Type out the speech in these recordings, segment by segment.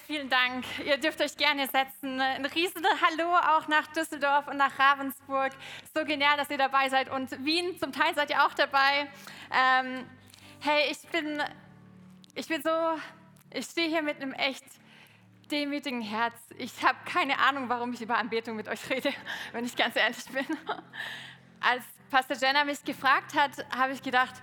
Vielen Dank. Ihr dürft euch gerne setzen. Ein riesen Hallo auch nach Düsseldorf und nach Ravensburg. So genial, dass ihr dabei seid. Und Wien, zum Teil seid ihr auch dabei. Ähm, hey, ich bin, ich bin so, ich stehe hier mit einem echt demütigen Herz. Ich habe keine Ahnung, warum ich über Anbetung mit euch rede, wenn ich ganz ehrlich bin. Als Pastor Jenna mich gefragt hat, habe ich gedacht,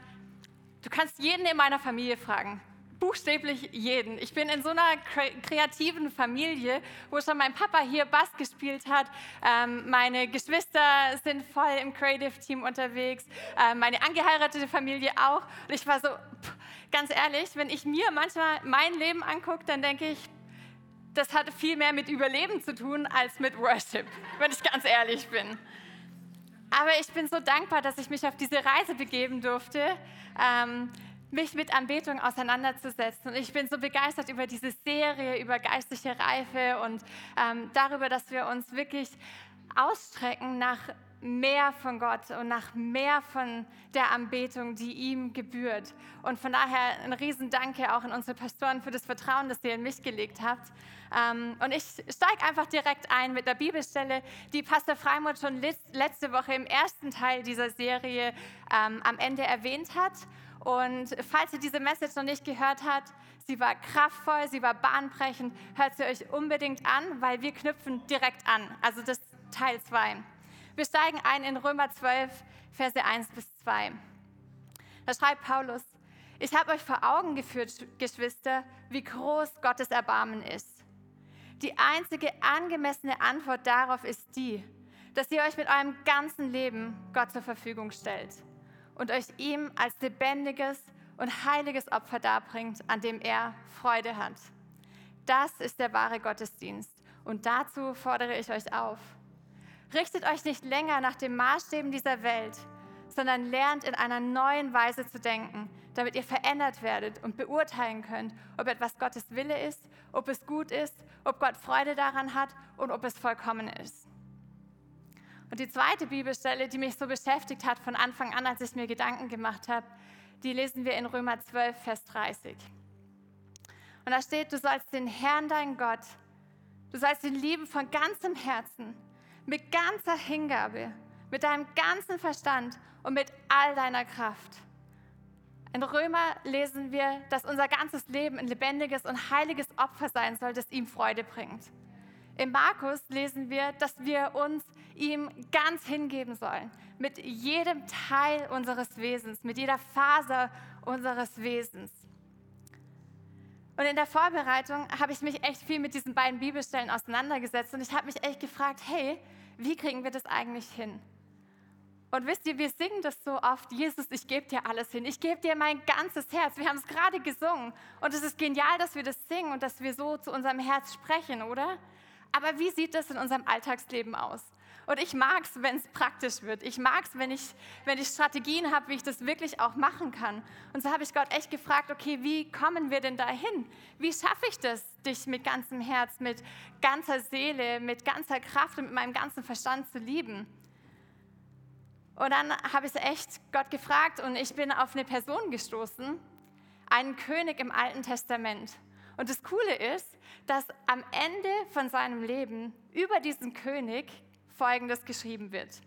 du kannst jeden in meiner Familie fragen buchstäblich jeden. Ich bin in so einer kreativen Familie, wo schon mein Papa hier Bass gespielt hat. Ähm, meine Geschwister sind voll im Creative Team unterwegs. Ähm, meine angeheiratete Familie auch. Und ich war so, pff, ganz ehrlich, wenn ich mir manchmal mein Leben angucke, dann denke ich, das hat viel mehr mit Überleben zu tun als mit Worship, wenn ich ganz ehrlich bin. Aber ich bin so dankbar, dass ich mich auf diese Reise begeben durfte. Ähm, mich mit Anbetung auseinanderzusetzen. Und ich bin so begeistert über diese Serie, über geistliche Reife und ähm, darüber, dass wir uns wirklich ausstrecken nach mehr von Gott und nach mehr von der Anbetung, die ihm gebührt. Und von daher ein Riesendanke auch an unsere Pastoren für das Vertrauen, das ihr in mich gelegt habt. Ähm, und ich steige einfach direkt ein mit der Bibelstelle, die Pastor Freimund schon letzte Woche im ersten Teil dieser Serie ähm, am Ende erwähnt hat. Und falls ihr diese Message noch nicht gehört habt, sie war kraftvoll, sie war bahnbrechend, hört sie euch unbedingt an, weil wir knüpfen direkt an. Also das Teil 2. Wir steigen ein in Römer 12, Verse 1 bis 2. Da schreibt Paulus, ich habe euch vor Augen geführt, Geschwister, wie groß Gottes Erbarmen ist. Die einzige angemessene Antwort darauf ist die, dass ihr euch mit eurem ganzen Leben Gott zur Verfügung stellt und euch ihm als lebendiges und heiliges Opfer darbringt, an dem er Freude hat. Das ist der wahre Gottesdienst und dazu fordere ich euch auf. Richtet euch nicht länger nach den Maßstäben dieser Welt, sondern lernt in einer neuen Weise zu denken, damit ihr verändert werdet und beurteilen könnt, ob etwas Gottes Wille ist, ob es gut ist, ob Gott Freude daran hat und ob es vollkommen ist. Und die zweite Bibelstelle, die mich so beschäftigt hat von Anfang an, als ich mir Gedanken gemacht habe, die lesen wir in Römer 12, Vers 30. Und da steht, du sollst den Herrn, dein Gott, du sollst ihn lieben von ganzem Herzen, mit ganzer Hingabe, mit deinem ganzen Verstand und mit all deiner Kraft. In Römer lesen wir, dass unser ganzes Leben ein lebendiges und heiliges Opfer sein soll, das ihm Freude bringt. In Markus lesen wir, dass wir uns ihm ganz hingeben sollen, mit jedem Teil unseres Wesens, mit jeder Faser unseres Wesens. Und in der Vorbereitung habe ich mich echt viel mit diesen beiden Bibelstellen auseinandergesetzt und ich habe mich echt gefragt, hey, wie kriegen wir das eigentlich hin? Und wisst ihr, wir singen das so oft, Jesus, ich gebe dir alles hin, ich gebe dir mein ganzes Herz. Wir haben es gerade gesungen und es ist genial, dass wir das singen und dass wir so zu unserem Herz sprechen, oder? Aber wie sieht das in unserem Alltagsleben aus? Und ich mag es, wenn es praktisch wird. Ich mag es, wenn ich, wenn ich Strategien habe, wie ich das wirklich auch machen kann. Und so habe ich Gott echt gefragt, okay, wie kommen wir denn dahin? Wie schaffe ich das, dich mit ganzem Herz, mit ganzer Seele, mit ganzer Kraft und mit meinem ganzen Verstand zu lieben? Und dann habe ich echt Gott gefragt und ich bin auf eine Person gestoßen, einen König im Alten Testament. Und das Coole ist, dass am Ende von seinem Leben über diesen König Folgendes geschrieben wird.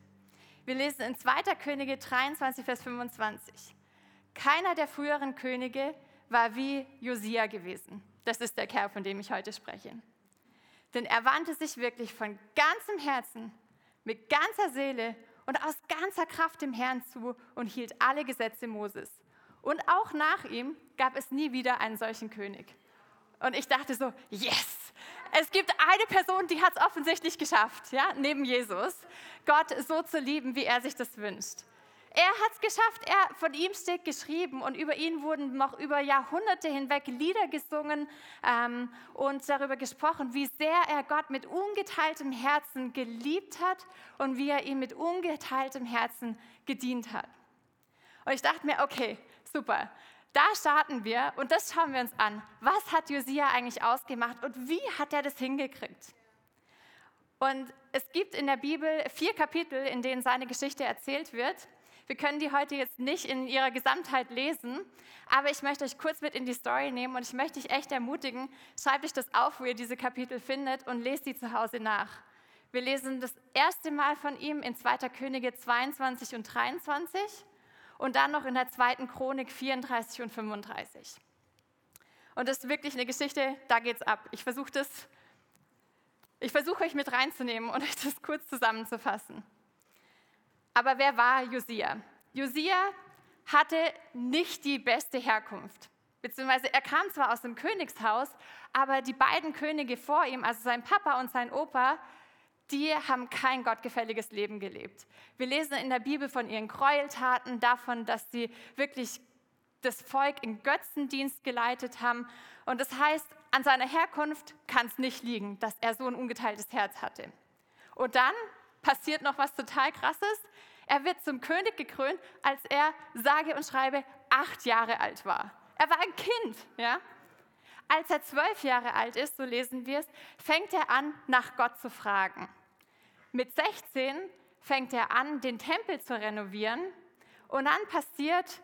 Wir lesen in 2. Könige 23, Vers 25. Keiner der früheren Könige war wie Josia gewesen. Das ist der Kerl, von dem ich heute spreche. Denn er wandte sich wirklich von ganzem Herzen, mit ganzer Seele und aus ganzer Kraft dem Herrn zu und hielt alle Gesetze Moses. Und auch nach ihm gab es nie wieder einen solchen König. Und ich dachte so, yes, es gibt eine Person, die hat es offensichtlich geschafft, ja, neben Jesus, Gott so zu lieben, wie er sich das wünscht. Er hat es geschafft. Er, von ihm steht geschrieben und über ihn wurden noch über Jahrhunderte hinweg Lieder gesungen ähm, und darüber gesprochen, wie sehr er Gott mit ungeteiltem Herzen geliebt hat und wie er ihm mit ungeteiltem Herzen gedient hat. Und ich dachte mir, okay, super. Da starten wir und das schauen wir uns an. Was hat Josia eigentlich ausgemacht und wie hat er das hingekriegt? Und es gibt in der Bibel vier Kapitel, in denen seine Geschichte erzählt wird. Wir können die heute jetzt nicht in ihrer Gesamtheit lesen, aber ich möchte euch kurz mit in die Story nehmen und ich möchte euch echt ermutigen, schreibt euch das auf, wo ihr diese Kapitel findet und lest die zu Hause nach. Wir lesen das erste Mal von ihm in 2. Könige 22 und 23 und dann noch in der zweiten Chronik 34 und 35. Und das ist wirklich eine Geschichte, da geht's ab. Ich versuche das, ich versuche euch mit reinzunehmen und euch das kurz zusammenzufassen. Aber wer war Josia? Josia hatte nicht die beste Herkunft. Beziehungsweise er kam zwar aus dem Königshaus, aber die beiden Könige vor ihm, also sein Papa und sein Opa, die haben kein gottgefälliges Leben gelebt. Wir lesen in der Bibel von ihren Gräueltaten, davon, dass sie wirklich das Volk in Götzendienst geleitet haben. Und das heißt, an seiner Herkunft kann es nicht liegen, dass er so ein ungeteiltes Herz hatte. Und dann passiert noch was total Krasses. Er wird zum König gekrönt, als er, sage und schreibe, acht Jahre alt war. Er war ein Kind, ja. Als er zwölf Jahre alt ist, so lesen wir es, fängt er an, nach Gott zu fragen. Mit 16 fängt er an, den Tempel zu renovieren und dann passiert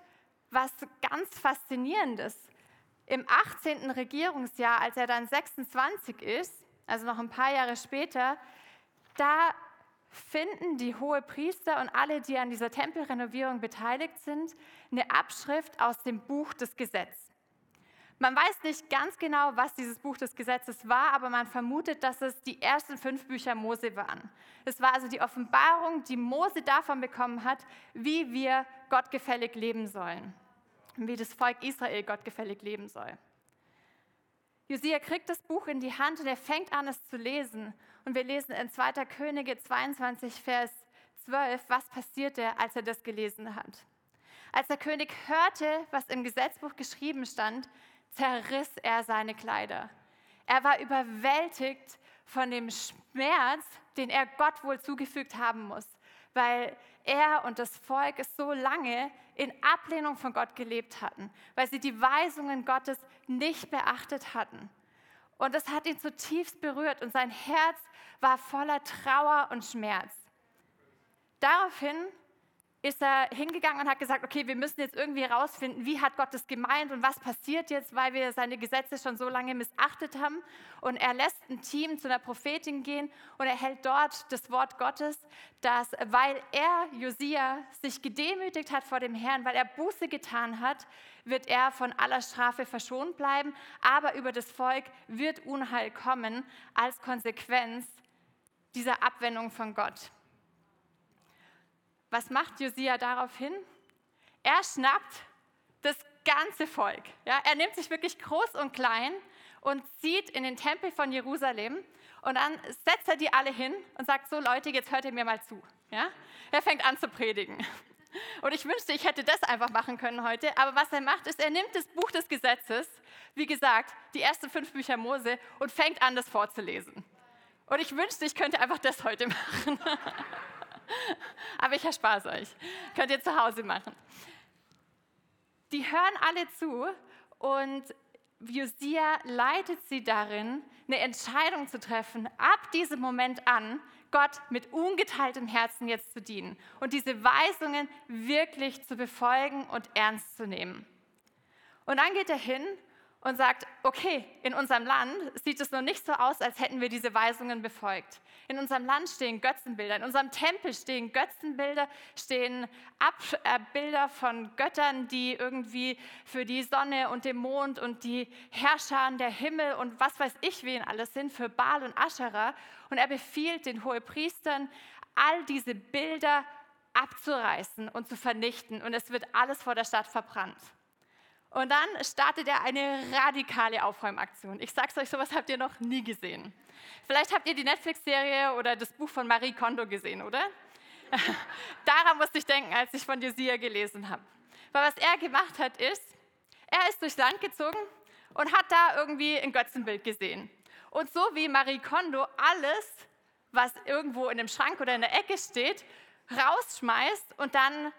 was ganz Faszinierendes. Im 18. Regierungsjahr, als er dann 26 ist, also noch ein paar Jahre später, da finden die hohe Priester und alle, die an dieser Tempelrenovierung beteiligt sind, eine Abschrift aus dem Buch des Gesetzes. Man weiß nicht ganz genau, was dieses Buch des Gesetzes war, aber man vermutet, dass es die ersten fünf Bücher Mose waren. Es war also die Offenbarung, die Mose davon bekommen hat, wie wir gottgefällig leben sollen, wie das Volk Israel gottgefällig leben soll. Josia kriegt das Buch in die Hand und er fängt an, es zu lesen. Und wir lesen in 2. Könige 22, Vers 12, was passierte, als er das gelesen hat. Als der König hörte, was im Gesetzbuch geschrieben stand, zerriss er seine Kleider. Er war überwältigt von dem Schmerz, den er Gott wohl zugefügt haben muss, weil er und das Volk es so lange in Ablehnung von Gott gelebt hatten, weil sie die Weisungen Gottes nicht beachtet hatten. Und das hat ihn zutiefst berührt und sein Herz war voller Trauer und Schmerz. Daraufhin ist er hingegangen und hat gesagt, okay, wir müssen jetzt irgendwie herausfinden, wie hat Gott das gemeint und was passiert jetzt, weil wir seine Gesetze schon so lange missachtet haben. Und er lässt ein Team zu einer Prophetin gehen und er hält dort das Wort Gottes, dass, weil er, Josia, sich gedemütigt hat vor dem Herrn, weil er Buße getan hat, wird er von aller Strafe verschont bleiben, aber über das Volk wird Unheil kommen als Konsequenz dieser Abwendung von Gott. Was macht Josia daraufhin? Er schnappt das ganze Volk. Ja, er nimmt sich wirklich groß und klein und zieht in den Tempel von Jerusalem und dann setzt er die alle hin und sagt so Leute, jetzt hört ihr mir mal zu. Ja? Er fängt an zu predigen. Und ich wünschte, ich hätte das einfach machen können heute. Aber was er macht, ist, er nimmt das Buch des Gesetzes, wie gesagt, die ersten fünf Bücher Mose, und fängt an, das vorzulesen. Und ich wünschte, ich könnte einfach das heute machen. Aber ich erspare es euch. Könnt ihr zu Hause machen. Die hören alle zu und Josia leitet sie darin, eine Entscheidung zu treffen, ab diesem Moment an, Gott mit ungeteiltem Herzen jetzt zu dienen und diese Weisungen wirklich zu befolgen und ernst zu nehmen. Und dann geht er hin und sagt, okay, in unserem Land sieht es noch nicht so aus, als hätten wir diese Weisungen befolgt. In unserem Land stehen Götzenbilder, in unserem Tempel stehen Götzenbilder, stehen Abbilder von Göttern, die irgendwie für die Sonne und den Mond und die Herrscher der Himmel und was weiß ich wen alles sind, für Baal und Aschera. Und er befiehlt den Hohepriestern, all diese Bilder abzureißen und zu vernichten. Und es wird alles vor der Stadt verbrannt. Und dann startet er eine radikale Aufräumaktion. Ich sag's euch, sowas habt ihr noch nie gesehen. Vielleicht habt ihr die Netflix-Serie oder das Buch von Marie Kondo gesehen, oder? Daran musste ich denken, als ich von Josia gelesen habe. Weil was er gemacht hat, ist, er ist durchs Land gezogen und hat da irgendwie ein Götzenbild gesehen. Und so wie Marie Kondo alles, was irgendwo in einem Schrank oder in der Ecke steht, rausschmeißt und dann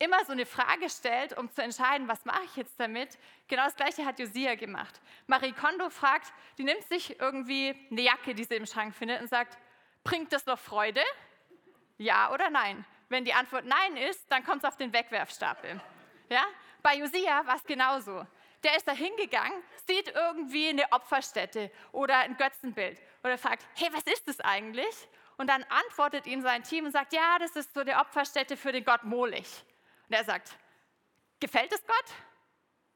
immer so eine Frage stellt, um zu entscheiden, was mache ich jetzt damit. Genau das gleiche hat Josia gemacht. Marie Kondo fragt, die nimmt sich irgendwie eine Jacke, die sie im Schrank findet und sagt, bringt das noch Freude? Ja oder nein? Wenn die Antwort nein ist, dann kommt es auf den Wegwerfstapel. Ja? Bei Josia war es genauso. Der ist da hingegangen, sieht irgendwie eine Opferstätte oder ein Götzenbild oder fragt, hey, was ist das eigentlich? Und dann antwortet ihm sein Team und sagt, ja, das ist so eine Opferstätte für den Gott Molich. Und er sagt, gefällt es Gott?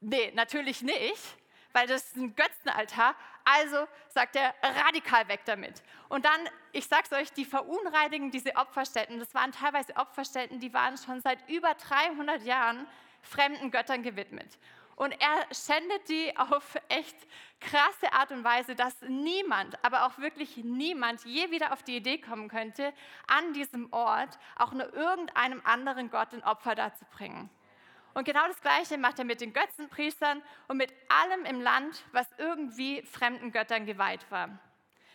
Nee, natürlich nicht, weil das ist ein Götzenaltar. Also sagt er, radikal weg damit. Und dann, ich sag's euch, die verunreinigen diese Opferstätten. Das waren teilweise Opferstätten, die waren schon seit über 300 Jahren fremden Göttern gewidmet. Und er schändet die auf echt krasse Art und Weise, dass niemand, aber auch wirklich niemand je wieder auf die Idee kommen könnte, an diesem Ort auch nur irgendeinem anderen Gott ein Opfer darzubringen. Und genau das Gleiche macht er mit den Götzenpriestern und mit allem im Land, was irgendwie fremden Göttern geweiht war.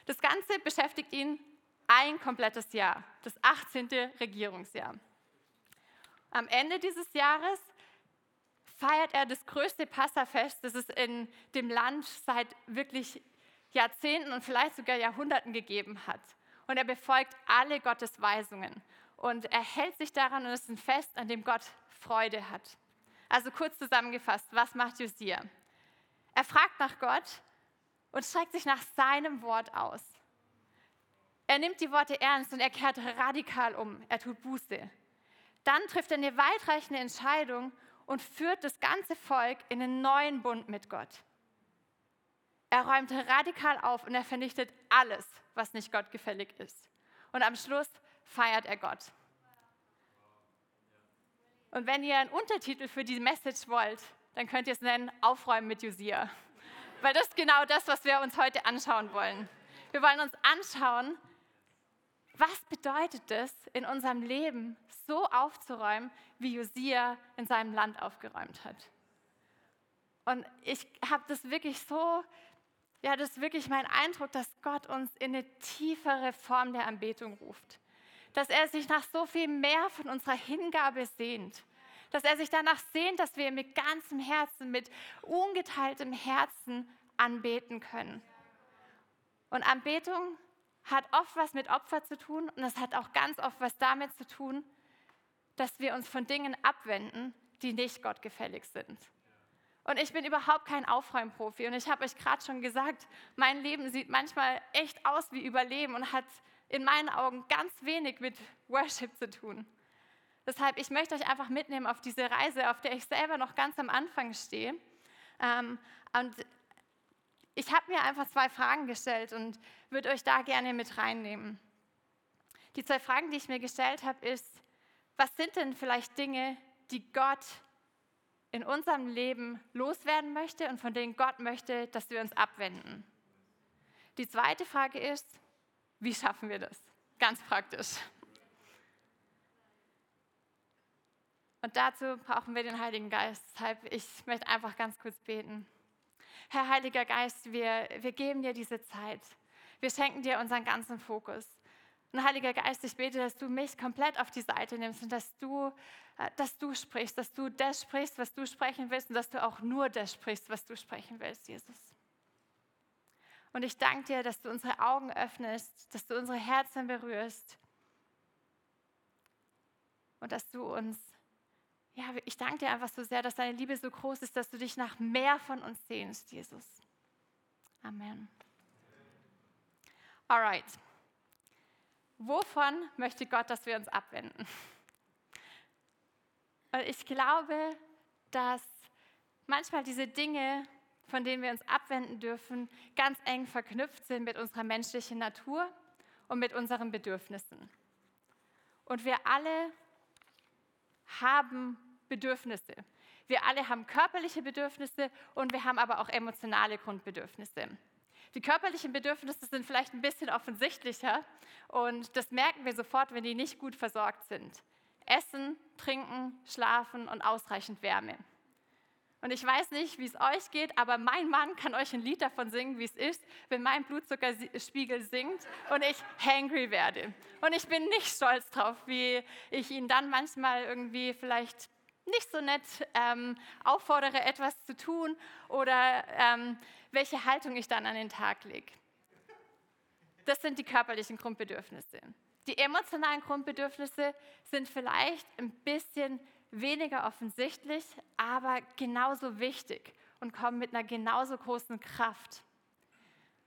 Das Ganze beschäftigt ihn ein komplettes Jahr, das 18. Regierungsjahr. Am Ende dieses Jahres feiert er das größte Passafest, das es in dem Land seit wirklich Jahrzehnten und vielleicht sogar Jahrhunderten gegeben hat. Und er befolgt alle Gottes Weisungen und er hält sich daran und es ist ein Fest, an dem Gott Freude hat. Also kurz zusammengefasst, was macht Josia? Er fragt nach Gott und streckt sich nach seinem Wort aus. Er nimmt die Worte ernst und er kehrt radikal um. Er tut Buße. Dann trifft er eine weitreichende Entscheidung und führt das ganze Volk in einen neuen Bund mit Gott. Er räumt radikal auf und er vernichtet alles, was nicht Gott gefällig ist. Und am Schluss feiert er Gott. Und wenn ihr einen Untertitel für die Message wollt, dann könnt ihr es nennen Aufräumen mit Josia. Weil das ist genau das, was wir uns heute anschauen wollen. Wir wollen uns anschauen, was bedeutet es, in unserem Leben so aufzuräumen, wie Josia in seinem Land aufgeräumt hat? Und ich habe das wirklich so, ja, das ist wirklich mein Eindruck, dass Gott uns in eine tiefere Form der Anbetung ruft. Dass er sich nach so viel mehr von unserer Hingabe sehnt. Dass er sich danach sehnt, dass wir mit ganzem Herzen, mit ungeteiltem Herzen anbeten können. Und Anbetung hat oft was mit Opfer zu tun und es hat auch ganz oft was damit zu tun, dass wir uns von Dingen abwenden, die nicht Gott gefällig sind. Und ich bin überhaupt kein Aufräumprofi und ich habe euch gerade schon gesagt, mein Leben sieht manchmal echt aus wie Überleben und hat in meinen Augen ganz wenig mit Worship zu tun. Deshalb, ich möchte euch einfach mitnehmen auf diese Reise, auf der ich selber noch ganz am Anfang stehe. Ähm, und ich habe mir einfach zwei Fragen gestellt und würde euch da gerne mit reinnehmen. Die zwei Fragen, die ich mir gestellt habe, ist, was sind denn vielleicht Dinge, die Gott in unserem Leben loswerden möchte und von denen Gott möchte, dass wir uns abwenden? Die zweite Frage ist, wie schaffen wir das? Ganz praktisch. Und dazu brauchen wir den Heiligen Geist. Deshalb, ich möchte einfach ganz kurz beten. Herr Heiliger Geist, wir, wir geben dir diese Zeit. Wir schenken dir unseren ganzen Fokus. Und Heiliger Geist, ich bete, dass du mich komplett auf die Seite nimmst und dass du, äh, dass du sprichst, dass du das sprichst, was du sprechen willst und dass du auch nur das sprichst, was du sprechen willst, Jesus. Und ich danke dir, dass du unsere Augen öffnest, dass du unsere Herzen berührst und dass du uns ja, ich danke dir einfach so sehr, dass deine Liebe so groß ist, dass du dich nach mehr von uns sehnst, Jesus. Amen. Alright. Wovon möchte Gott, dass wir uns abwenden? Ich glaube, dass manchmal diese Dinge, von denen wir uns abwenden dürfen, ganz eng verknüpft sind mit unserer menschlichen Natur und mit unseren Bedürfnissen. Und wir alle haben Bedürfnisse. Wir alle haben körperliche Bedürfnisse und wir haben aber auch emotionale Grundbedürfnisse. Die körperlichen Bedürfnisse sind vielleicht ein bisschen offensichtlicher und das merken wir sofort, wenn die nicht gut versorgt sind. Essen, trinken, schlafen und ausreichend Wärme. Und ich weiß nicht, wie es euch geht, aber mein Mann kann euch ein Lied davon singen, wie es ist, wenn mein Blutzuckerspiegel sinkt und ich hangry werde. Und ich bin nicht stolz drauf, wie ich ihn dann manchmal irgendwie vielleicht nicht so nett ähm, auffordere, etwas zu tun oder ähm, welche Haltung ich dann an den Tag lege. Das sind die körperlichen Grundbedürfnisse. Die emotionalen Grundbedürfnisse sind vielleicht ein bisschen weniger offensichtlich, aber genauso wichtig und kommen mit einer genauso großen Kraft.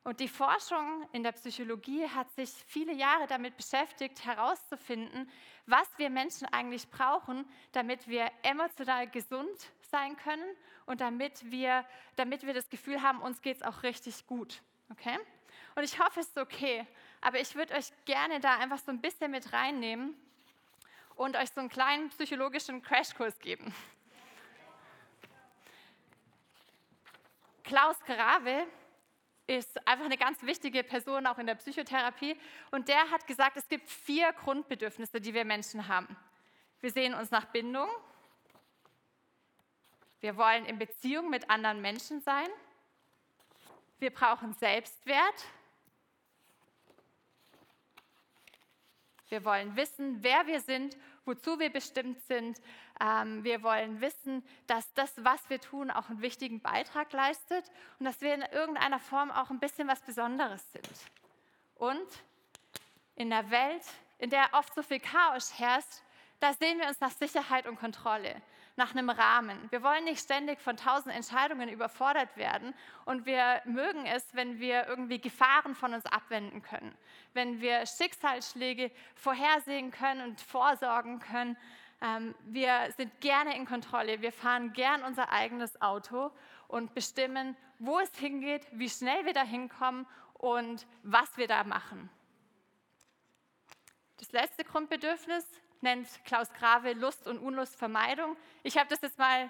Und die Forschung in der Psychologie hat sich viele Jahre damit beschäftigt, herauszufinden, was wir Menschen eigentlich brauchen, damit wir emotional gesund sein können und damit wir, damit wir das Gefühl haben, uns geht es auch richtig gut. Okay? Und ich hoffe, es ist okay, aber ich würde euch gerne da einfach so ein bisschen mit reinnehmen und euch so einen kleinen psychologischen Crashkurs geben. Klaus Grave ist einfach eine ganz wichtige Person auch in der Psychotherapie. Und der hat gesagt, es gibt vier Grundbedürfnisse, die wir Menschen haben. Wir sehen uns nach Bindung, wir wollen in Beziehung mit anderen Menschen sein, wir brauchen Selbstwert. Wir wollen wissen, wer wir sind, wozu wir bestimmt sind. Ähm, wir wollen wissen, dass das, was wir tun, auch einen wichtigen Beitrag leistet und dass wir in irgendeiner Form auch ein bisschen was Besonderes sind. Und in einer Welt, in der oft so viel Chaos herrscht, da sehen wir uns nach Sicherheit und Kontrolle nach einem Rahmen. Wir wollen nicht ständig von tausend Entscheidungen überfordert werden und wir mögen es, wenn wir irgendwie Gefahren von uns abwenden können, wenn wir Schicksalsschläge vorhersehen können und vorsorgen können. Ähm, wir sind gerne in Kontrolle, wir fahren gern unser eigenes Auto und bestimmen, wo es hingeht, wie schnell wir da hinkommen und was wir da machen. Das letzte Grundbedürfnis nennt Klaus Grave Lust und Unlustvermeidung. Ich habe das jetzt mal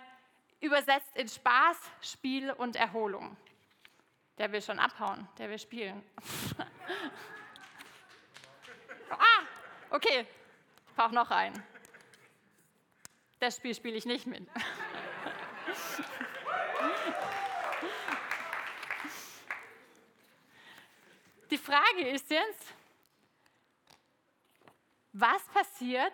übersetzt in Spaß, Spiel und Erholung. Der will schon abhauen, der will spielen. ah, okay, ich brauche noch einen. Das Spiel spiele ich nicht mit. Die Frage ist jetzt, was passiert,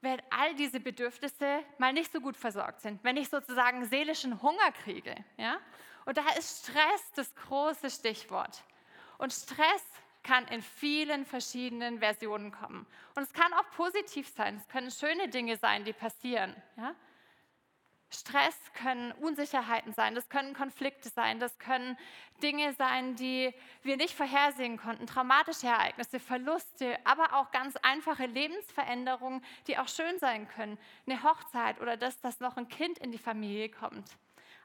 wenn all diese Bedürfnisse mal nicht so gut versorgt sind, wenn ich sozusagen seelischen Hunger kriege. Ja? Und da ist Stress das große Stichwort. Und Stress kann in vielen verschiedenen Versionen kommen. Und es kann auch positiv sein, es können schöne Dinge sein, die passieren. Ja? Stress können Unsicherheiten sein, das können Konflikte sein, das können Dinge sein, die wir nicht vorhersehen konnten, traumatische Ereignisse, Verluste, aber auch ganz einfache Lebensveränderungen, die auch schön sein können. Eine Hochzeit oder das, dass noch ein Kind in die Familie kommt.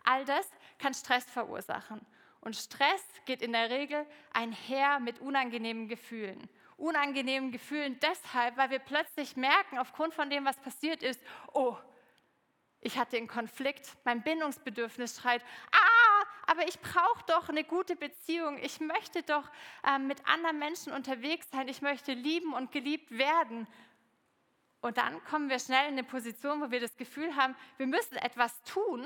All das kann Stress verursachen. Und Stress geht in der Regel einher mit unangenehmen Gefühlen. Unangenehmen Gefühlen deshalb, weil wir plötzlich merken, aufgrund von dem, was passiert ist, oh, ich hatte einen Konflikt, mein Bindungsbedürfnis schreit, ah, aber ich brauche doch eine gute Beziehung, ich möchte doch äh, mit anderen Menschen unterwegs sein, ich möchte lieben und geliebt werden. Und dann kommen wir schnell in eine Position, wo wir das Gefühl haben, wir müssen etwas tun,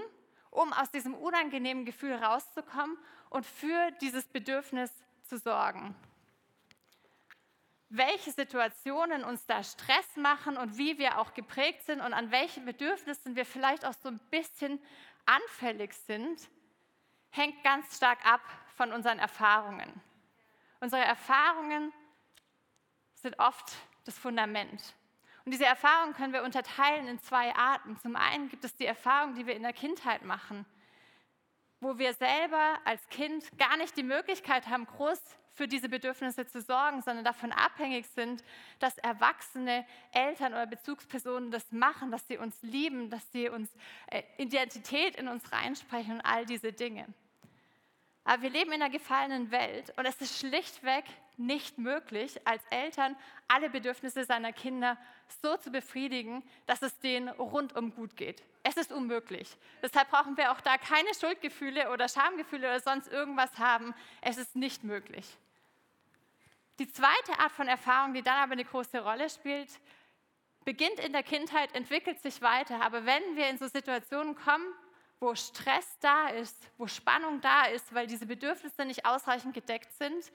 um aus diesem unangenehmen Gefühl rauszukommen und für dieses Bedürfnis zu sorgen welche Situationen uns da Stress machen und wie wir auch geprägt sind und an welchen Bedürfnissen wir vielleicht auch so ein bisschen anfällig sind, hängt ganz stark ab von unseren Erfahrungen. Unsere Erfahrungen sind oft das Fundament. Und diese Erfahrungen können wir unterteilen in zwei Arten. Zum einen gibt es die Erfahrungen, die wir in der Kindheit machen, wo wir selber als Kind gar nicht die Möglichkeit haben, groß für diese Bedürfnisse zu sorgen, sondern davon abhängig sind, dass erwachsene Eltern oder Bezugspersonen das machen, dass sie uns lieben, dass sie uns äh, Identität in uns reinsprechen und all diese Dinge. Aber wir leben in einer gefallenen Welt und es ist schlichtweg nicht möglich, als Eltern alle Bedürfnisse seiner Kinder so zu befriedigen, dass es denen rundum gut geht. Es ist unmöglich. Deshalb brauchen wir auch da keine Schuldgefühle oder Schamgefühle oder sonst irgendwas haben. Es ist nicht möglich. Die zweite Art von Erfahrung, die dann aber eine große Rolle spielt, beginnt in der Kindheit, entwickelt sich weiter. Aber wenn wir in so Situationen kommen, wo Stress da ist, wo Spannung da ist, weil diese Bedürfnisse nicht ausreichend gedeckt sind,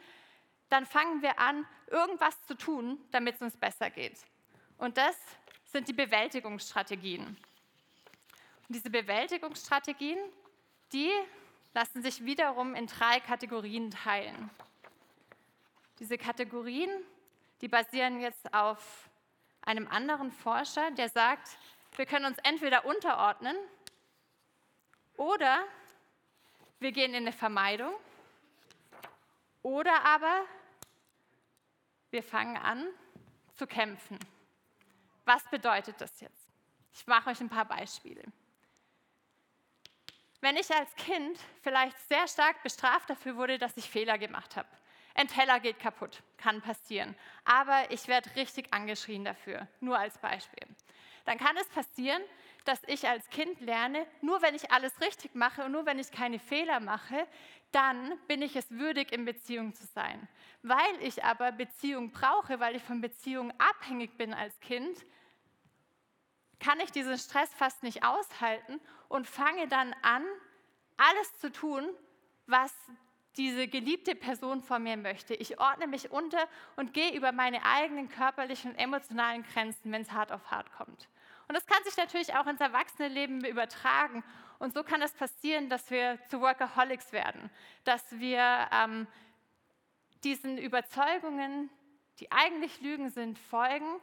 dann fangen wir an, irgendwas zu tun, damit es uns besser geht. Und das sind die Bewältigungsstrategien. Und diese Bewältigungsstrategien, die lassen sich wiederum in drei Kategorien teilen. Diese Kategorien, die basieren jetzt auf einem anderen Forscher, der sagt, wir können uns entweder unterordnen oder wir gehen in eine Vermeidung. Oder aber wir fangen an zu kämpfen. Was bedeutet das jetzt? Ich mache euch ein paar Beispiele. Wenn ich als Kind vielleicht sehr stark bestraft dafür wurde, dass ich Fehler gemacht habe. Ein Teller geht kaputt, kann passieren. Aber ich werde richtig angeschrien dafür, nur als Beispiel. Dann kann es passieren, dass ich als Kind lerne, nur wenn ich alles richtig mache und nur wenn ich keine Fehler mache, dann bin ich es würdig, in Beziehung zu sein. Weil ich aber Beziehung brauche, weil ich von Beziehung abhängig bin als Kind, kann ich diesen Stress fast nicht aushalten und fange dann an, alles zu tun, was diese geliebte Person von mir möchte. Ich ordne mich unter und gehe über meine eigenen körperlichen und emotionalen Grenzen, wenn es hart auf hart kommt. Und das kann sich natürlich auch ins Erwachsenenleben übertragen. Und so kann es passieren, dass wir zu Workaholics werden, dass wir ähm, diesen Überzeugungen, die eigentlich Lügen sind, folgen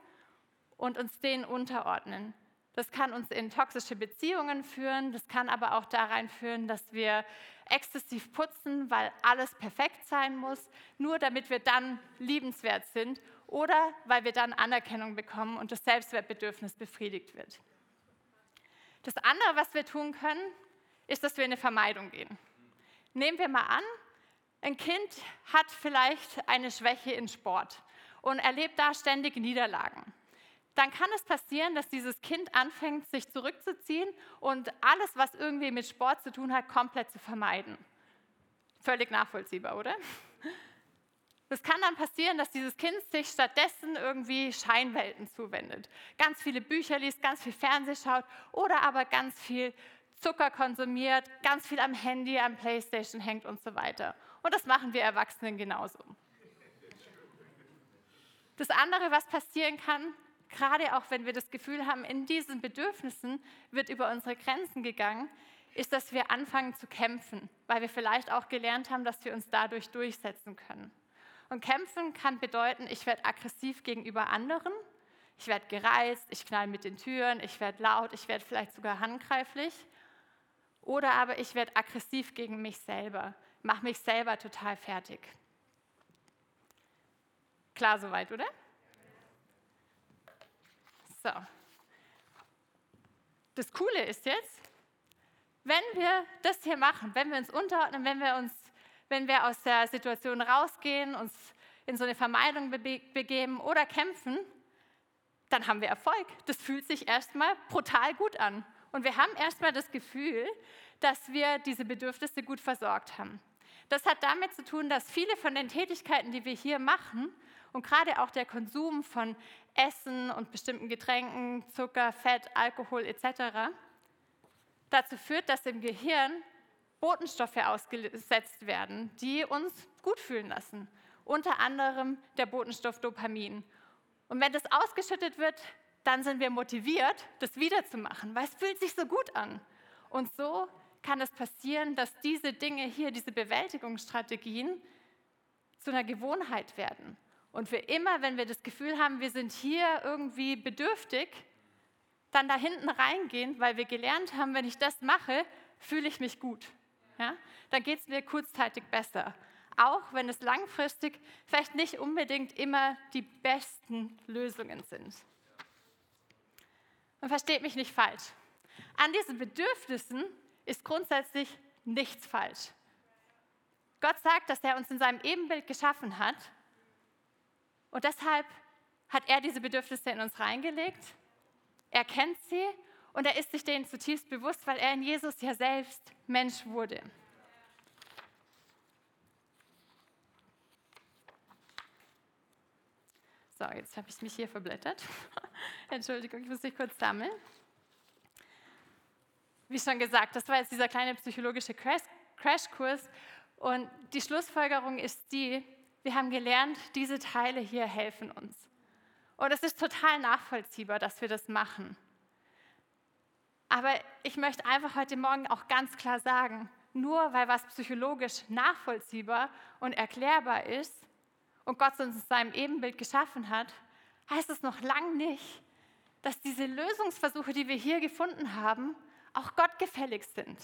und uns denen unterordnen. Das kann uns in toxische Beziehungen führen, das kann aber auch daran führen, dass wir exzessiv putzen, weil alles perfekt sein muss, nur damit wir dann liebenswert sind oder weil wir dann Anerkennung bekommen und das Selbstwertbedürfnis befriedigt wird. Das andere, was wir tun können, ist, dass wir in eine Vermeidung gehen. Nehmen wir mal an, ein Kind hat vielleicht eine Schwäche in Sport und erlebt da ständig Niederlagen dann kann es passieren, dass dieses Kind anfängt, sich zurückzuziehen und alles, was irgendwie mit Sport zu tun hat, komplett zu vermeiden. Völlig nachvollziehbar, oder? Es kann dann passieren, dass dieses Kind sich stattdessen irgendwie Scheinwelten zuwendet. Ganz viele Bücher liest, ganz viel Fernseh schaut oder aber ganz viel Zucker konsumiert, ganz viel am Handy, am Playstation hängt und so weiter. Und das machen wir Erwachsenen genauso. Das andere, was passieren kann, gerade auch wenn wir das Gefühl haben, in diesen Bedürfnissen wird über unsere Grenzen gegangen, ist, dass wir anfangen zu kämpfen, weil wir vielleicht auch gelernt haben, dass wir uns dadurch durchsetzen können. Und kämpfen kann bedeuten, ich werde aggressiv gegenüber anderen, ich werde gereizt, ich knall mit den Türen, ich werde laut, ich werde vielleicht sogar handgreiflich. Oder aber ich werde aggressiv gegen mich selber, mache mich selber total fertig. Klar soweit, oder? So. Das Coole ist jetzt, wenn wir das hier machen, wenn wir uns unterordnen, wenn wir, uns, wenn wir aus der Situation rausgehen, uns in so eine Vermeidung begeben oder kämpfen, dann haben wir Erfolg. Das fühlt sich erstmal brutal gut an. Und wir haben erstmal das Gefühl, dass wir diese Bedürfnisse gut versorgt haben. Das hat damit zu tun, dass viele von den Tätigkeiten, die wir hier machen, und gerade auch der Konsum von Essen und bestimmten Getränken, Zucker, Fett, Alkohol etc. dazu führt, dass im Gehirn Botenstoffe ausgesetzt werden, die uns gut fühlen lassen. Unter anderem der Botenstoff Dopamin. Und wenn das ausgeschüttet wird, dann sind wir motiviert, das wiederzumachen, weil es fühlt sich so gut an. Und so kann es passieren, dass diese Dinge hier, diese Bewältigungsstrategien, zu einer Gewohnheit werden. Und für immer, wenn wir das Gefühl haben, wir sind hier irgendwie bedürftig, dann da hinten reingehen, weil wir gelernt haben, wenn ich das mache, fühle ich mich gut. Ja? Dann geht es mir kurzzeitig besser. Auch wenn es langfristig vielleicht nicht unbedingt immer die besten Lösungen sind. Und versteht mich nicht falsch. An diesen Bedürfnissen ist grundsätzlich nichts falsch. Gott sagt, dass er uns in seinem Ebenbild geschaffen hat und deshalb hat er diese Bedürfnisse in uns reingelegt. Er kennt sie Und er ist sich denen zutiefst bewusst, weil er in Jesus ja selbst Mensch wurde. So, jetzt habe ich mich hier verblättert. Entschuldigung, ich muss mich kurz sammeln. Wie schon gesagt, das war jetzt dieser kleine psychologische Crashkurs. Und die Schlussfolgerung ist die, wir haben gelernt, diese Teile hier helfen uns. Und es ist total nachvollziehbar, dass wir das machen. Aber ich möchte einfach heute Morgen auch ganz klar sagen, nur weil was psychologisch nachvollziehbar und erklärbar ist und Gott uns in seinem Ebenbild geschaffen hat, heißt es noch lange nicht, dass diese Lösungsversuche, die wir hier gefunden haben, auch Gott gefällig sind.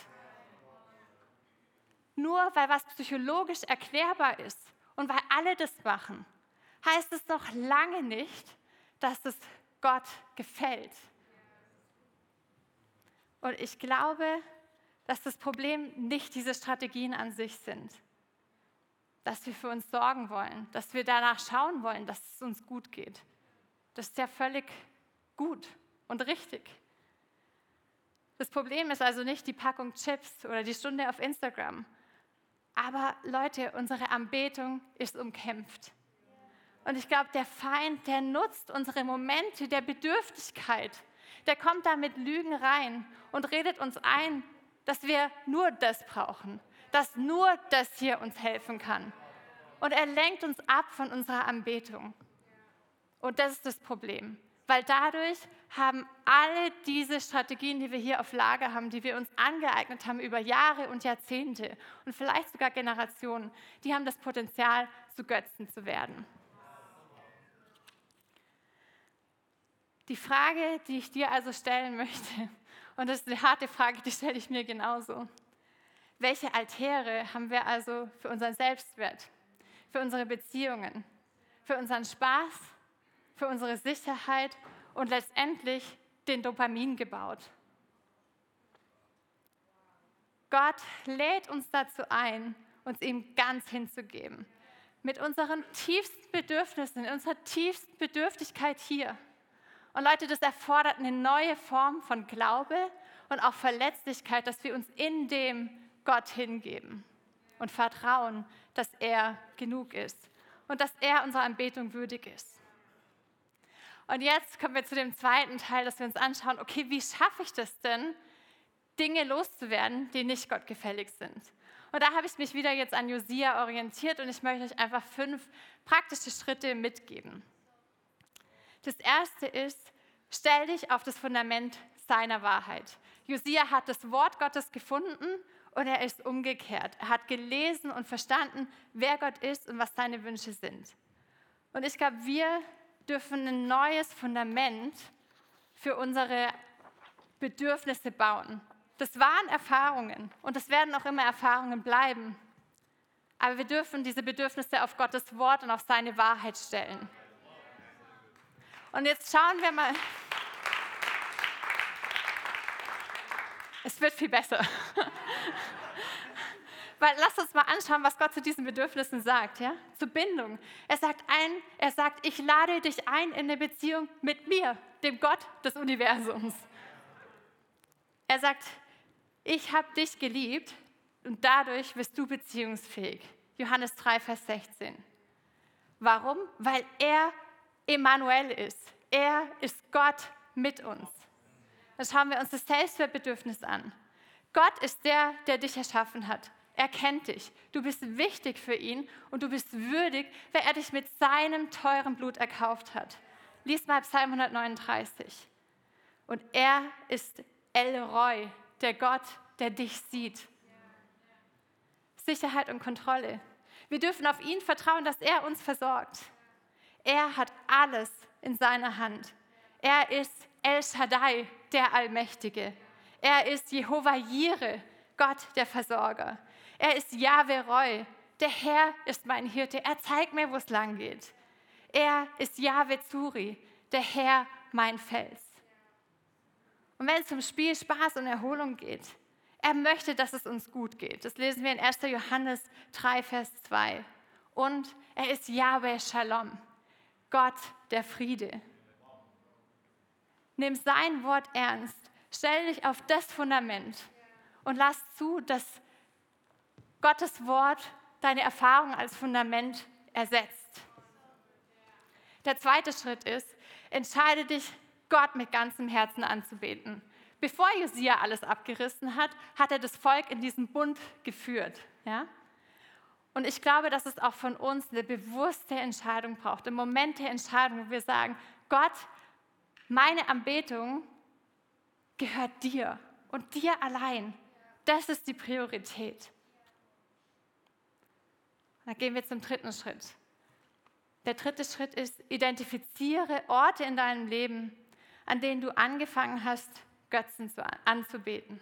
Nur weil was psychologisch erklärbar ist und weil alle das machen, heißt es noch lange nicht, dass es Gott gefällt. Und ich glaube, dass das Problem nicht diese Strategien an sich sind. Dass wir für uns sorgen wollen, dass wir danach schauen wollen, dass es uns gut geht. Das ist ja völlig gut und richtig. Das Problem ist also nicht die Packung Chips oder die Stunde auf Instagram. Aber Leute, unsere Anbetung ist umkämpft. Und ich glaube, der Feind, der nutzt unsere Momente der Bedürftigkeit. Der kommt da mit Lügen rein und redet uns ein, dass wir nur das brauchen, dass nur das hier uns helfen kann. Und er lenkt uns ab von unserer Anbetung. Und das ist das Problem weil dadurch haben alle diese Strategien, die wir hier auf Lager haben, die wir uns angeeignet haben über Jahre und Jahrzehnte und vielleicht sogar Generationen, die haben das Potenzial, zu Götzen zu werden. Die Frage, die ich dir also stellen möchte, und das ist eine harte Frage, die stelle ich mir genauso. Welche Altäre haben wir also für unseren Selbstwert, für unsere Beziehungen, für unseren Spaß, für unsere Sicherheit und letztendlich den Dopamin gebaut. Gott lädt uns dazu ein, uns ihm ganz hinzugeben. Mit unseren tiefsten Bedürfnissen, in unserer tiefsten Bedürftigkeit hier. Und Leute, das erfordert eine neue Form von Glaube und auch Verletzlichkeit, dass wir uns in dem Gott hingeben und vertrauen, dass er genug ist und dass er unserer Anbetung würdig ist. Und jetzt kommen wir zu dem zweiten Teil, dass wir uns anschauen, okay, wie schaffe ich das denn, Dinge loszuwerden, die nicht Gott gefällig sind? Und da habe ich mich wieder jetzt an Josia orientiert und ich möchte euch einfach fünf praktische Schritte mitgeben. Das erste ist, stell dich auf das Fundament seiner Wahrheit. Josia hat das Wort Gottes gefunden und er ist umgekehrt. Er hat gelesen und verstanden, wer Gott ist und was seine Wünsche sind. Und ich glaube, wir dürfen ein neues Fundament für unsere Bedürfnisse bauen. Das waren Erfahrungen und das werden auch immer Erfahrungen bleiben. Aber wir dürfen diese Bedürfnisse auf Gottes Wort und auf seine Wahrheit stellen. Und jetzt schauen wir mal. Es wird viel besser. Weil lasst uns mal anschauen, was Gott zu diesen Bedürfnissen sagt, ja? Zur Bindung. Er sagt ein, er sagt, ich lade dich ein in eine Beziehung mit mir, dem Gott des Universums. Er sagt, ich habe dich geliebt und dadurch wirst du beziehungsfähig. Johannes 3, Vers 16. Warum? Weil er Emmanuel ist. Er ist Gott mit uns. Dann schauen wir uns das Selbstwertbedürfnis an. Gott ist der, der dich erschaffen hat. Er kennt dich. Du bist wichtig für ihn und du bist würdig, weil er dich mit seinem teuren Blut erkauft hat. Lies mal Psalm 139. Und er ist El Roy, der Gott, der dich sieht. Sicherheit und Kontrolle. Wir dürfen auf ihn vertrauen, dass er uns versorgt. Er hat alles in seiner Hand. Er ist El Shaddai, der Allmächtige. Er ist Jehova Jireh, Gott der Versorger. Er ist Yahweh Roy. Der Herr ist mein Hirte. Er zeigt mir, wo es lang geht. Er ist Yahweh Zuri. Der Herr mein Fels. Und wenn es um Spiel, Spaß und Erholung geht, er möchte, dass es uns gut geht. Das lesen wir in 1. Johannes 3, Vers 2. Und er ist Yahweh Shalom, Gott der Friede. Nimm sein Wort ernst, Stell dich auf das Fundament und lass zu, dass Gottes Wort deine Erfahrung als Fundament ersetzt. Der zweite Schritt ist, entscheide dich, Gott mit ganzem Herzen anzubeten. Bevor Josia alles abgerissen hat, hat er das Volk in diesen Bund geführt. Ja? Und ich glaube, dass es auch von uns eine bewusste Entscheidung braucht. Im Moment der Entscheidung, wo wir sagen, Gott, meine Anbetung gehört dir und dir allein. Das ist die Priorität. Dann gehen wir zum dritten Schritt. Der dritte Schritt ist, identifiziere Orte in deinem Leben, an denen du angefangen hast, Götzen anzubeten.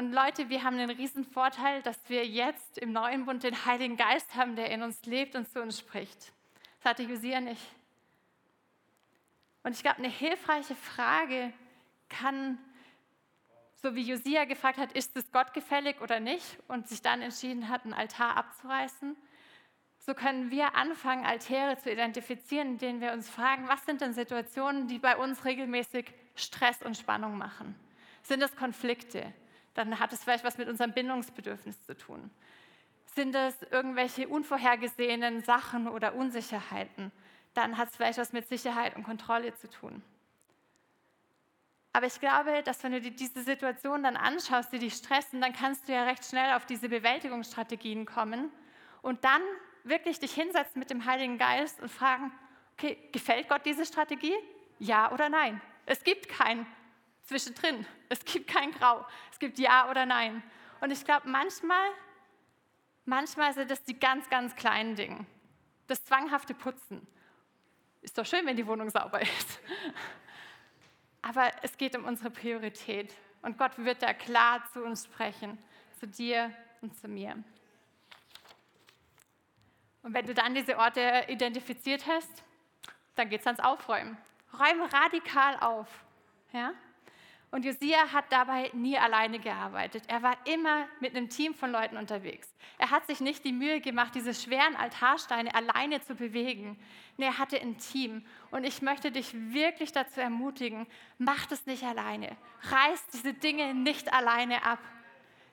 Und Leute, wir haben den riesen Vorteil, dass wir jetzt im neuen Bund den Heiligen Geist haben, der in uns lebt und zu uns spricht. Das hatte Josia nicht. Und ich glaube, eine hilfreiche Frage kann, so wie Josia gefragt hat, ist es Gott gefällig oder nicht, und sich dann entschieden hat, einen Altar abzureißen, so können wir anfangen, Altäre zu identifizieren, in denen wir uns fragen, was sind denn Situationen, die bei uns regelmäßig Stress und Spannung machen? Sind es Konflikte? Dann hat es vielleicht was mit unserem Bindungsbedürfnis zu tun. Sind es irgendwelche unvorhergesehenen Sachen oder Unsicherheiten? Dann hat es vielleicht was mit Sicherheit und Kontrolle zu tun. Aber ich glaube, dass wenn du dir diese Situation dann anschaust, die dich stressen, dann kannst du ja recht schnell auf diese Bewältigungsstrategien kommen und dann wirklich dich hinsetzen mit dem Heiligen Geist und fragen, okay, gefällt Gott diese Strategie? Ja oder nein? Es gibt kein Zwischendrin. Es gibt kein Grau. Es gibt Ja oder Nein. Und ich glaube, manchmal, manchmal sind das die ganz, ganz kleinen Dinge. Das zwanghafte Putzen. Ist doch schön, wenn die Wohnung sauber ist. Aber es geht um unsere Priorität. Und Gott wird da klar zu uns sprechen, zu dir und zu mir. Und wenn du dann diese Orte identifiziert hast, dann geht es ans Aufräumen. Räume radikal auf. Ja? Und Josia hat dabei nie alleine gearbeitet. Er war immer mit einem Team von Leuten unterwegs. Er hat sich nicht die Mühe gemacht, diese schweren Altarsteine alleine zu bewegen. Nee, er hatte ein Team. Und ich möchte dich wirklich dazu ermutigen, mach das nicht alleine. Reiß diese Dinge nicht alleine ab.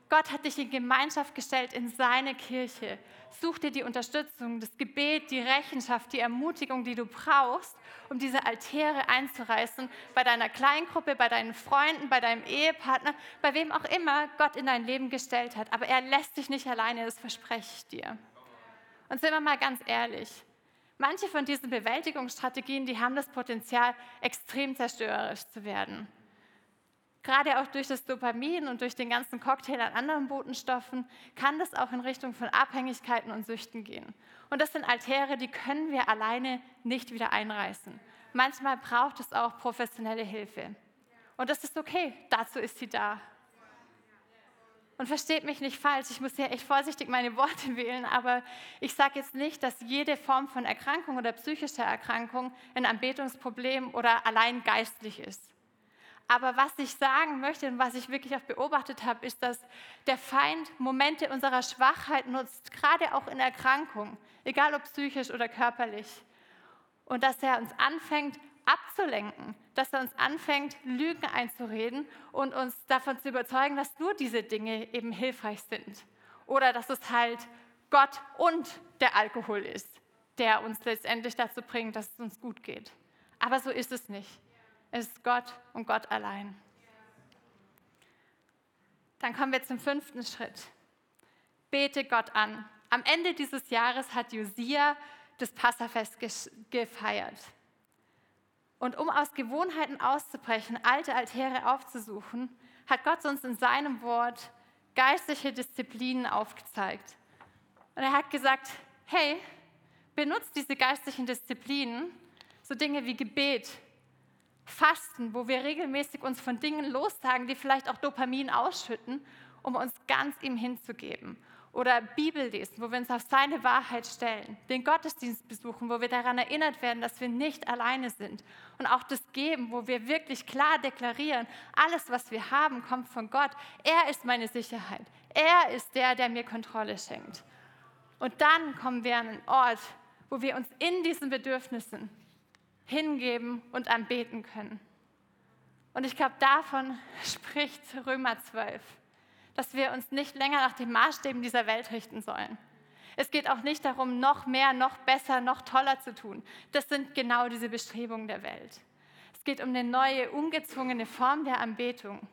Gott hat dich in Gemeinschaft gestellt in seine Kirche. Such dir die Unterstützung, das Gebet, die Rechenschaft, die Ermutigung, die du brauchst, um diese Altäre einzureißen, bei deiner Kleingruppe, bei deinen Freunden, bei deinem Ehepartner, bei wem auch immer Gott in dein Leben gestellt hat. Aber er lässt dich nicht alleine, das verspreche ich dir. Und sind wir mal ganz ehrlich, manche von diesen Bewältigungsstrategien, die haben das Potenzial, extrem zerstörerisch zu werden. Gerade auch durch das Dopamin und durch den ganzen Cocktail an anderen Botenstoffen kann das auch in Richtung von Abhängigkeiten und Süchten gehen. Und das sind Altäre, die können wir alleine nicht wieder einreißen. Manchmal braucht es auch professionelle Hilfe. Und das ist okay, dazu ist sie da. Und versteht mich nicht falsch, ich muss hier echt vorsichtig meine Worte wählen, aber ich sage jetzt nicht, dass jede Form von Erkrankung oder psychischer Erkrankung ein Anbetungsproblem oder allein geistlich ist. Aber was ich sagen möchte und was ich wirklich auch beobachtet habe, ist, dass der Feind Momente unserer Schwachheit nutzt, gerade auch in Erkrankungen, egal ob psychisch oder körperlich. Und dass er uns anfängt abzulenken, dass er uns anfängt, Lügen einzureden und uns davon zu überzeugen, dass nur diese Dinge eben hilfreich sind. Oder dass es halt Gott und der Alkohol ist, der uns letztendlich dazu bringt, dass es uns gut geht. Aber so ist es nicht. Ist Gott und Gott allein. Dann kommen wir zum fünften Schritt. Bete Gott an. Am Ende dieses Jahres hat Josia das Passafest gefeiert. Und um aus Gewohnheiten auszubrechen, alte Altäre aufzusuchen, hat Gott uns in seinem Wort geistliche Disziplinen aufgezeigt. Und er hat gesagt, hey, benutzt diese geistlichen Disziplinen, so Dinge wie Gebet, Fasten, wo wir regelmäßig uns von Dingen lossagen, die vielleicht auch Dopamin ausschütten, um uns ganz ihm hinzugeben. Oder Bibel lesen, wo wir uns auf seine Wahrheit stellen. Den Gottesdienst besuchen, wo wir daran erinnert werden, dass wir nicht alleine sind. Und auch das Geben, wo wir wirklich klar deklarieren, alles, was wir haben, kommt von Gott. Er ist meine Sicherheit. Er ist der, der mir Kontrolle schenkt. Und dann kommen wir an einen Ort, wo wir uns in diesen Bedürfnissen hingeben und anbeten können. Und ich glaube, davon spricht Römer 12, dass wir uns nicht länger nach den Maßstäben dieser Welt richten sollen. Es geht auch nicht darum, noch mehr, noch besser, noch toller zu tun. Das sind genau diese Bestrebungen der Welt. Es geht um eine neue, ungezwungene Form der Anbetung,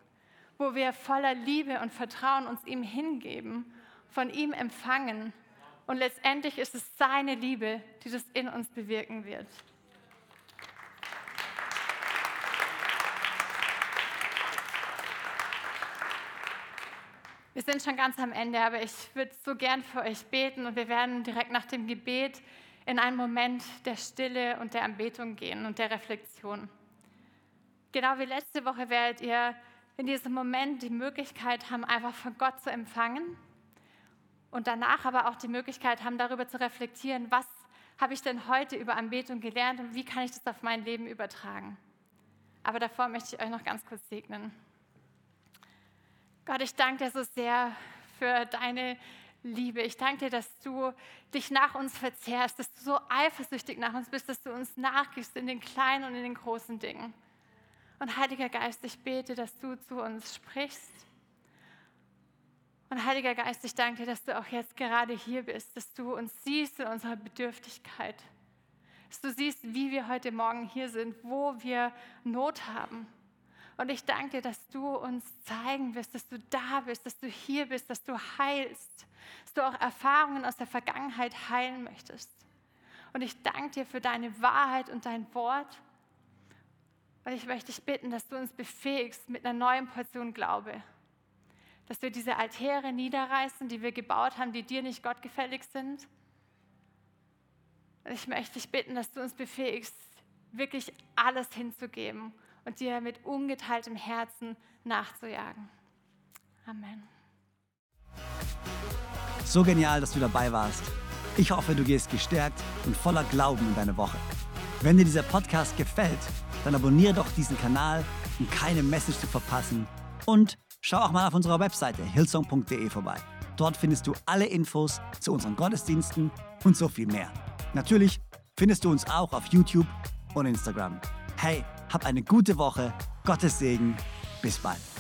wo wir voller Liebe und Vertrauen uns ihm hingeben, von ihm empfangen. Und letztendlich ist es seine Liebe, die das in uns bewirken wird. Wir sind schon ganz am Ende, aber ich würde so gern für euch beten und wir werden direkt nach dem Gebet in einen Moment der Stille und der Anbetung gehen und der Reflexion. Genau wie letzte Woche werdet ihr in diesem Moment die Möglichkeit haben, einfach von Gott zu empfangen und danach aber auch die Möglichkeit haben, darüber zu reflektieren, was habe ich denn heute über Anbetung gelernt und wie kann ich das auf mein Leben übertragen. Aber davor möchte ich euch noch ganz kurz segnen. Gott, ich danke dir so sehr für deine Liebe. Ich danke dir, dass du dich nach uns verzehrst, dass du so eifersüchtig nach uns bist, dass du uns nachgibst in den kleinen und in den großen Dingen. Und Heiliger Geist, ich bete, dass du zu uns sprichst. Und Heiliger Geist, ich danke dir, dass du auch jetzt gerade hier bist, dass du uns siehst in unserer Bedürftigkeit, dass du siehst, wie wir heute Morgen hier sind, wo wir Not haben und ich danke, dass du uns zeigen wirst, dass du da bist, dass du hier bist, dass du heilst, dass du auch Erfahrungen aus der Vergangenheit heilen möchtest. Und ich danke dir für deine Wahrheit und dein Wort. Und ich möchte dich bitten, dass du uns befähigst mit einer neuen Portion Glaube. Dass wir diese Altäre niederreißen, die wir gebaut haben, die dir nicht gottgefällig sind. Und ich möchte dich bitten, dass du uns befähigst, wirklich alles hinzugeben und dir mit ungeteiltem Herzen nachzujagen. Amen. So genial, dass du dabei warst. Ich hoffe, du gehst gestärkt und voller Glauben in deine Woche. Wenn dir dieser Podcast gefällt, dann abonniere doch diesen Kanal, um keine Message zu verpassen. Und schau auch mal auf unserer Webseite hillsong.de vorbei. Dort findest du alle Infos zu unseren Gottesdiensten und so viel mehr. Natürlich findest du uns auch auf YouTube und Instagram. Hey, hab eine gute Woche. Gottes Segen. Bis bald.